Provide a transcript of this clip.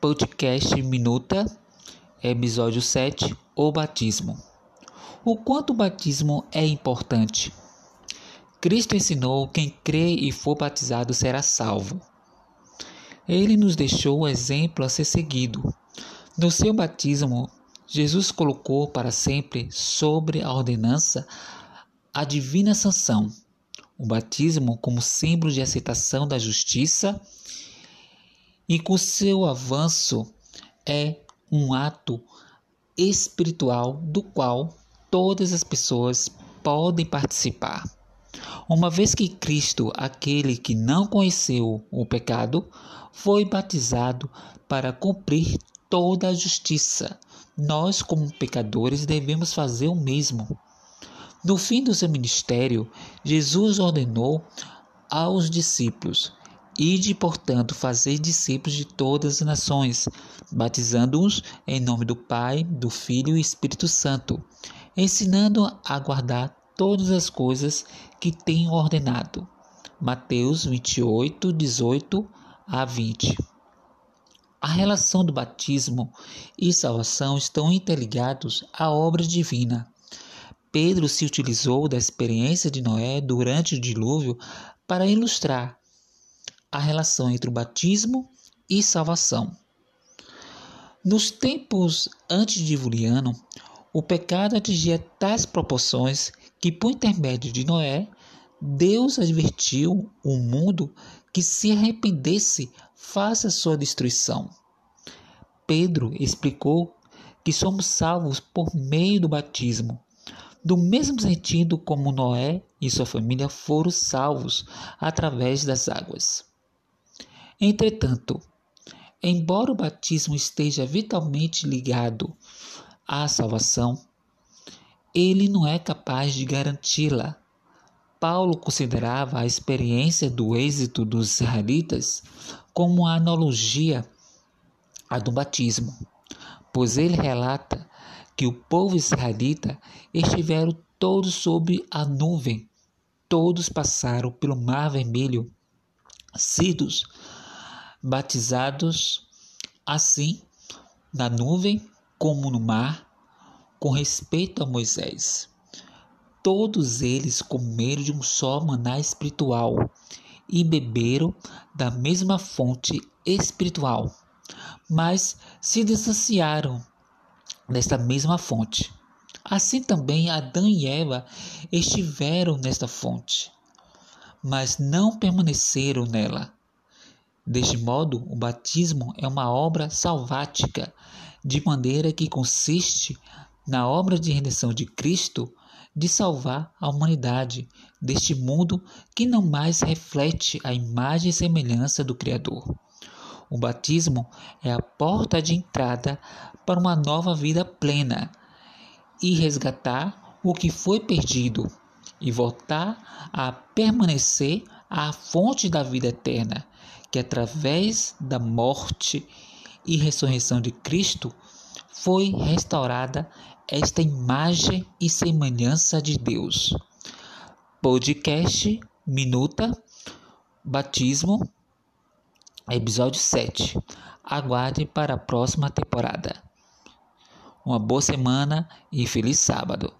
Podcast Minuta, episódio 7, o batismo. O quanto o batismo é importante. Cristo ensinou quem crê e for batizado será salvo. Ele nos deixou o exemplo a ser seguido. No seu batismo, Jesus colocou para sempre sobre a ordenança a divina sanção, o batismo como símbolo de aceitação da justiça e com seu avanço é um ato espiritual do qual todas as pessoas podem participar. Uma vez que Cristo, aquele que não conheceu o pecado, foi batizado para cumprir toda a justiça, nós, como pecadores, devemos fazer o mesmo. No fim do seu ministério, Jesus ordenou aos discípulos Ide, portanto, fazer discípulos de todas as nações, batizando-os em nome do Pai, do Filho e Espírito Santo, ensinando a guardar todas as coisas que tenho ordenado. Mateus 28, 18 a 20. A relação do batismo e salvação estão interligados à obra divina. Pedro se utilizou da experiência de Noé durante o dilúvio para ilustrar a relação entre o batismo e salvação. Nos tempos antediluvianos, o pecado atingia tais proporções que, por intermédio de Noé, Deus advertiu o mundo que se arrependesse face a sua destruição. Pedro explicou que somos salvos por meio do batismo, do mesmo sentido como Noé e sua família foram salvos através das águas. Entretanto, embora o batismo esteja vitalmente ligado à salvação, ele não é capaz de garanti-la. Paulo considerava a experiência do êxito dos israelitas como uma analogia à do batismo, pois ele relata que o povo israelita estiveram todos sob a nuvem, todos passaram pelo mar vermelho, sidos batizados assim na nuvem como no mar, com respeito a Moisés. Todos eles comeram de um só maná espiritual e beberam da mesma fonte espiritual, mas se distanciaram desta mesma fonte. Assim também Adão e Eva estiveram nesta fonte, mas não permaneceram nela. Deste modo, o batismo é uma obra salvática, de maneira que consiste na obra de redenção de Cristo de salvar a humanidade deste mundo que não mais reflete a imagem e semelhança do Criador. O batismo é a porta de entrada para uma nova vida plena e resgatar o que foi perdido e voltar a permanecer à fonte da vida eterna, que através da morte e ressurreição de Cristo foi restaurada esta imagem e semelhança de Deus. Podcast Minuta Batismo, episódio 7. Aguarde para a próxima temporada. Uma boa semana e feliz sábado.